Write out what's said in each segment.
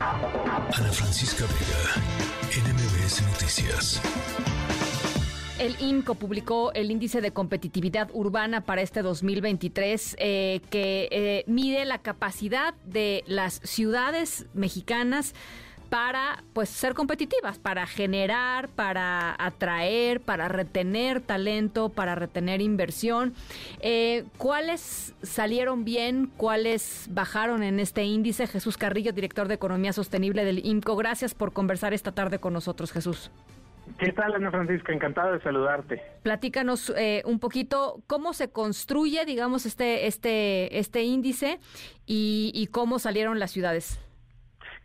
Ana Francisca Vega, NMBS Noticias. El INCO publicó el índice de competitividad urbana para este 2023 eh, que eh, mide la capacidad de las ciudades mexicanas para pues ser competitivas, para generar, para atraer, para retener talento, para retener inversión. Eh, ¿Cuáles salieron bien? ¿Cuáles bajaron en este índice? Jesús Carrillo, director de Economía Sostenible del INCO. Gracias por conversar esta tarde con nosotros, Jesús. ¿Qué tal, Ana Francisca? Encantado de saludarte. Platícanos eh, un poquito cómo se construye, digamos, este, este, este índice y, y cómo salieron las ciudades.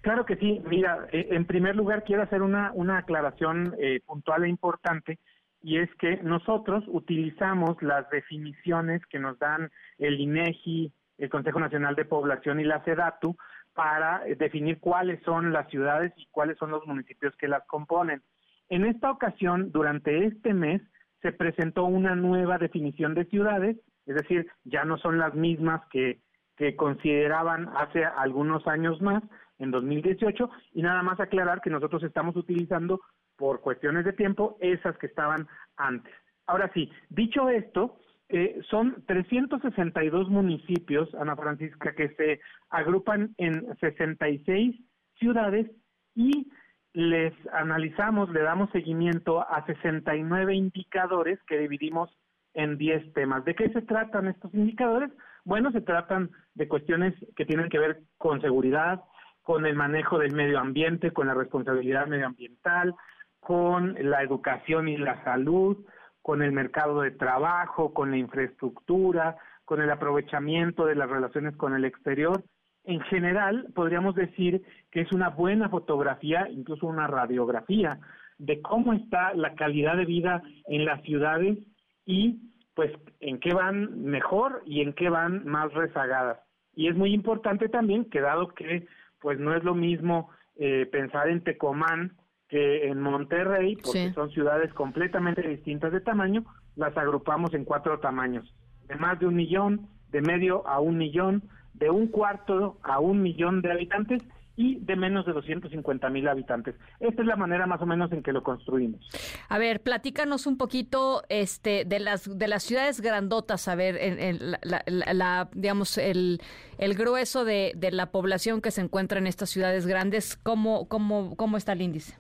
Claro que sí. Mira, eh, en primer lugar quiero hacer una, una aclaración eh, puntual e importante y es que nosotros utilizamos las definiciones que nos dan el INEGI, el Consejo Nacional de Población y la SEDATU para eh, definir cuáles son las ciudades y cuáles son los municipios que las componen. En esta ocasión, durante este mes, se presentó una nueva definición de ciudades, es decir, ya no son las mismas que, que consideraban hace algunos años más, en 2018 y nada más aclarar que nosotros estamos utilizando por cuestiones de tiempo esas que estaban antes. Ahora sí, dicho esto, eh, son 362 municipios, Ana Francisca, que se agrupan en 66 ciudades y les analizamos, le damos seguimiento a 69 indicadores que dividimos en 10 temas. ¿De qué se tratan estos indicadores? Bueno, se tratan de cuestiones que tienen que ver con seguridad, con el manejo del medio ambiente, con la responsabilidad medioambiental, con la educación y la salud, con el mercado de trabajo, con la infraestructura, con el aprovechamiento de las relaciones con el exterior. En general, podríamos decir que es una buena fotografía, incluso una radiografía, de cómo está la calidad de vida en las ciudades y pues en qué van mejor y en qué van más rezagadas. Y es muy importante también que dado que pues no es lo mismo eh, pensar en Tecomán que en Monterrey, porque son ciudades completamente distintas de tamaño, las agrupamos en cuatro tamaños, de más de un millón, de medio a un millón, de un cuarto a un millón de habitantes y de menos de 250 mil habitantes. Esta es la manera más o menos en que lo construimos. A ver, platícanos un poquito este, de las de las ciudades grandotas, a ver, en, la, digamos, el, el grueso de, de, la población que se encuentra en estas ciudades grandes, ¿cómo, cómo, cómo está el índice?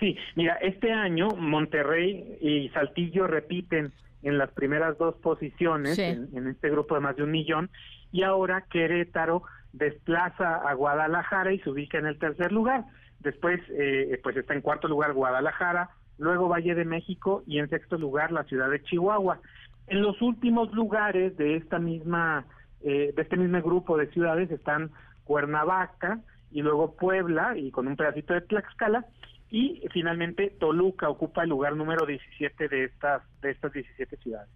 Sí, mira, este año Monterrey y Saltillo repiten en las primeras dos posiciones en, en este grupo de más de un millón y ahora Querétaro desplaza a Guadalajara y se ubica en el tercer lugar. Después, eh, pues está en cuarto lugar Guadalajara, luego Valle de México y en sexto lugar la ciudad de Chihuahua. En los últimos lugares de esta misma, eh, de este mismo grupo de ciudades están Cuernavaca y luego Puebla y con un pedacito de Tlaxcala y finalmente Toluca ocupa el lugar número 17 de estas de estas 17 ciudades.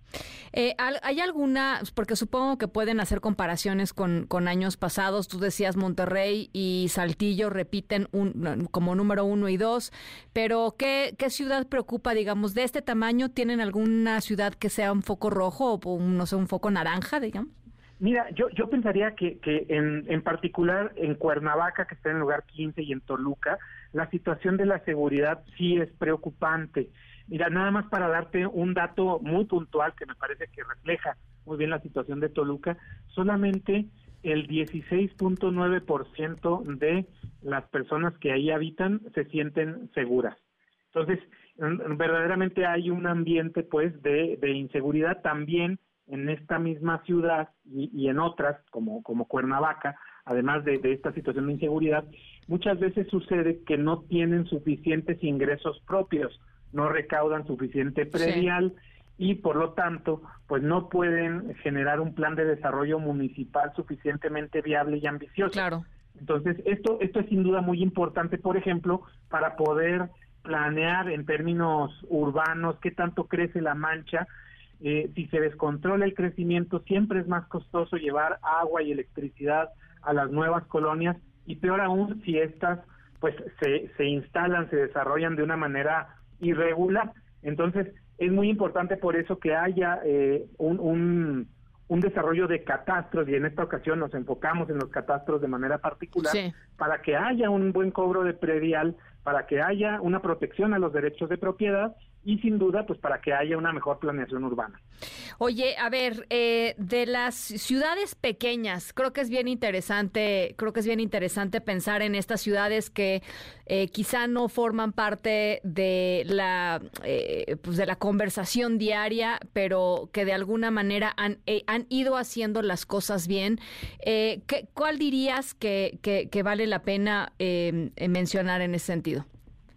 Eh, ¿Hay alguna, porque supongo que pueden hacer comparaciones con, con años pasados, tú decías Monterrey y Saltillo repiten un, como número uno y dos, pero ¿qué, ¿qué ciudad preocupa, digamos, de este tamaño? ¿Tienen alguna ciudad que sea un foco rojo o no sé, un foco naranja, digamos? Mira, yo, yo pensaría que, que en, en particular en Cuernavaca, que está en el lugar 15, y en Toluca, la situación de la seguridad sí es preocupante. Mira, nada más para darte un dato muy puntual que me parece que refleja muy bien la situación de Toluca, solamente el 16.9% de las personas que ahí habitan se sienten seguras. Entonces, verdaderamente hay un ambiente pues de, de inseguridad también en esta misma ciudad y, y en otras como, como Cuernavaca, además de, de, esta situación de inseguridad, muchas veces sucede que no tienen suficientes ingresos propios, no recaudan suficiente predial y por lo tanto, pues no pueden generar un plan de desarrollo municipal suficientemente viable y ambicioso. Claro. Entonces, esto esto es sin duda muy importante, por ejemplo, para poder planear en términos urbanos qué tanto crece la mancha eh, si se descontrola el crecimiento, siempre es más costoso llevar agua y electricidad a las nuevas colonias y peor aún si estas pues se, se instalan, se desarrollan de una manera irregular. Entonces es muy importante por eso que haya eh, un, un, un, desarrollo de catastros y en esta ocasión nos enfocamos en los catastros de manera particular para que haya un buen cobro de predial, para que haya una protección a los derechos de propiedad y sin duda pues para que haya una mejor planeación urbana. Oye, a ver, eh, de las ciudades pequeñas, creo que es bien interesante, creo que es bien interesante pensar en estas ciudades que eh, quizá no forman parte de la, eh, pues de la conversación diaria, pero que de alguna manera han, han ido haciendo las cosas bien. ¿qué, ¿Cuál dirías que, que, que, vale la pena mencionar en ese sentido?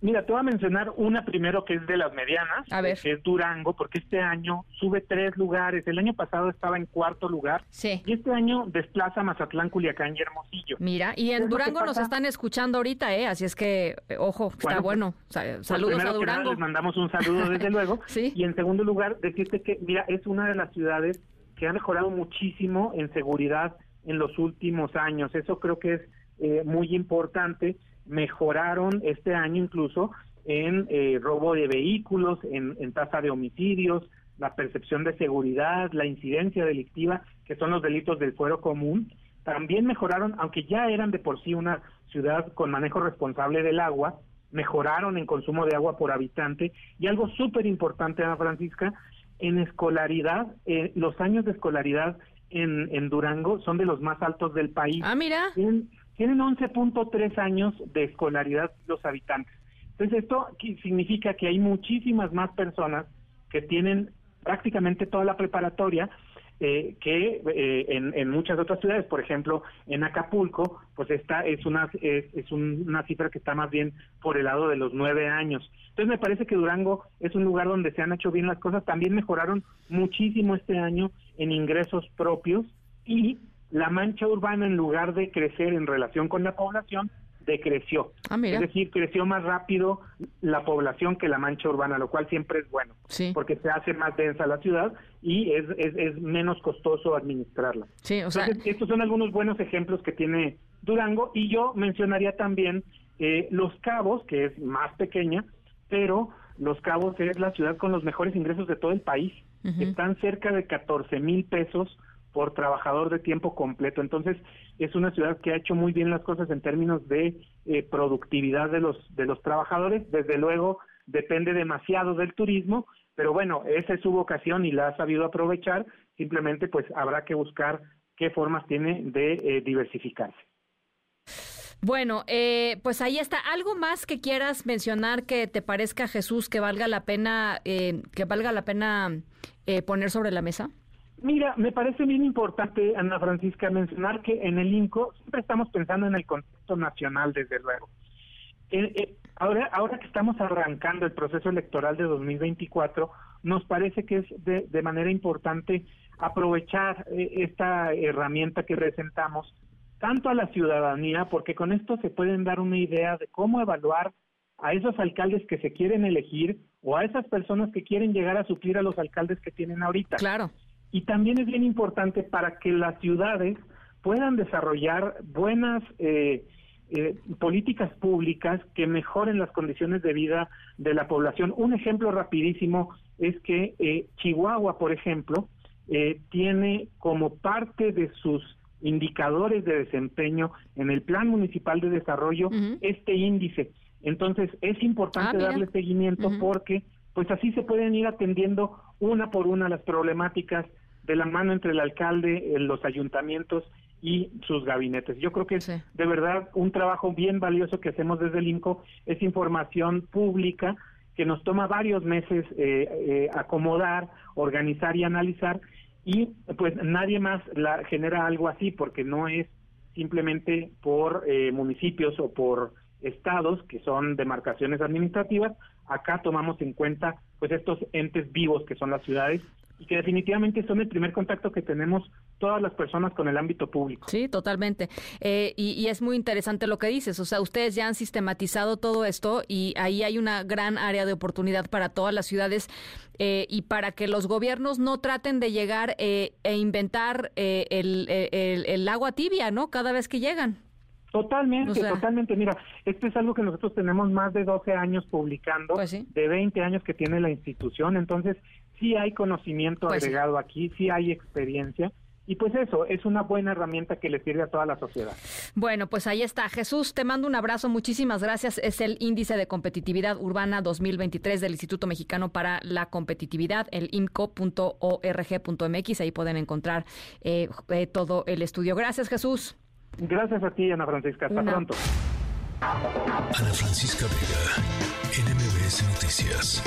Mira, te voy a mencionar una primero que es de las medianas, que es Durango, porque este año sube tres lugares. El año pasado estaba en cuarto lugar. Sí. Y este año desplaza Mazatlán, Culiacán y Hermosillo. Mira, y en Durango nos están escuchando ahorita, ¿eh? Así es que, eh, ojo, está bueno. Pues, saludos a Durango. les mandamos un saludo, desde luego. sí. Y en segundo lugar, decirte que, mira, es una de las ciudades que ha mejorado muchísimo en seguridad en los últimos años. Eso creo que es eh, muy importante mejoraron este año incluso en eh, robo de vehículos, en, tasa de homicidios, la percepción de seguridad, la incidencia delictiva, que son los delitos del fuero común. También mejoraron, aunque ya eran de por sí una ciudad con manejo responsable del agua, mejoraron en consumo de agua por habitante. Y algo súper importante, Ana Francisca, en escolaridad, eh, los años de escolaridad en, en Durango son de los más altos del país. Ah, mira. Tienen 11.3 años de escolaridad los habitantes. Entonces esto significa que hay muchísimas más personas que tienen prácticamente toda la preparatoria eh, que eh, en, muchas otras ciudades, por ejemplo, en Acapulco, pues esta es una es, una cifra que está más bien por el lado de los nueve años. Entonces me parece que Durango es un lugar donde se han hecho bien las cosas. También mejoraron muchísimo este año en ingresos propios y la mancha urbana en lugar de crecer en relación con la población, decreció. Ah, es decir, creció más rápido la población que la mancha urbana, lo cual siempre es bueno, porque se hace más densa la ciudad y es, es, menos costoso administrarla. Sí, o sea... estos son algunos buenos ejemplos que tiene Durango y yo mencionaría también eh, Los Cabos, que es más pequeña, pero Los Cabos es la ciudad con los mejores ingresos de todo el país. Están cerca de 14 mil pesos por trabajador de tiempo completo. Entonces, es una ciudad que ha hecho muy bien las cosas en términos de eh, productividad de los, de los trabajadores. Desde luego, depende demasiado del turismo, pero bueno, esa es su vocación y la ha sabido aprovechar. Simplemente, pues, habrá que buscar qué formas tiene de eh, diversificarse. Bueno, eh, pues ahí está. ¿Algo más que quieras mencionar que te parezca, Jesús, que valga la pena, que valga la pena poner sobre la mesa? Mira, me parece bien importante, Ana Francisca, mencionar que en el INCO siempre estamos pensando en el contexto nacional, desde luego. Eh, eh, ahora, ahora que estamos arrancando el proceso electoral de 2024, nos parece que es de, de manera importante aprovechar eh, esta herramienta que presentamos tanto a la ciudadanía, porque con esto se pueden dar una idea de cómo evaluar a esos alcaldes que se quieren elegir o a esas personas que quieren llegar a suplir a los alcaldes que tienen ahorita. Claro. Y también es bien importante para que las ciudades puedan desarrollar buenas eh, eh, políticas públicas que mejoren las condiciones de vida de la población. Un ejemplo rapidísimo es que eh, Chihuahua, por ejemplo, tiene como parte de sus indicadores de desempeño en el Plan Municipal de Desarrollo este índice. Entonces es importante ah, darle seguimiento porque pues así se pueden ir atendiendo una por una las problemáticas de la mano entre el alcalde, eh, los ayuntamientos y sus gabinetes. Yo creo que es de verdad un trabajo bien valioso que hacemos desde el INCO, es información pública que nos toma varios meses eh, eh, acomodar, organizar y analizar. Y pues nadie más la genera algo así porque no es simplemente por municipios o por estados que son demarcaciones administrativas. Acá tomamos en cuenta pues estos entes vivos que son las ciudades y que definitivamente son el primer contacto que tenemos todas las personas con el ámbito público. Sí, totalmente. Eh, y, es muy interesante lo que dices. O sea, ustedes ya han sistematizado todo esto y ahí hay una gran área de oportunidad para todas las ciudades eh, y para que los gobiernos no traten de llegar eh, e inventar el, el, agua tibia, ¿no? Cada vez que llegan. Totalmente, totalmente. Mira, esto es algo que nosotros tenemos más de 12 años publicando, pues de 20 años que tiene la institución, entonces sí hay conocimiento pues agregado aquí, sí hay experiencia y pues eso, es una buena herramienta que le sirve a toda la sociedad. Bueno, pues ahí está. Jesús, te mando un abrazo, muchísimas gracias. Es el índice de competitividad urbana 2023 del Instituto Mexicano para la Competitividad, el imco.org.mx. Ahí pueden encontrar eh, eh, todo el estudio. Gracias, Jesús. Gracias a ti, Ana Francisca. Hasta pronto. Ana Francisca Vega, NMBS Noticias.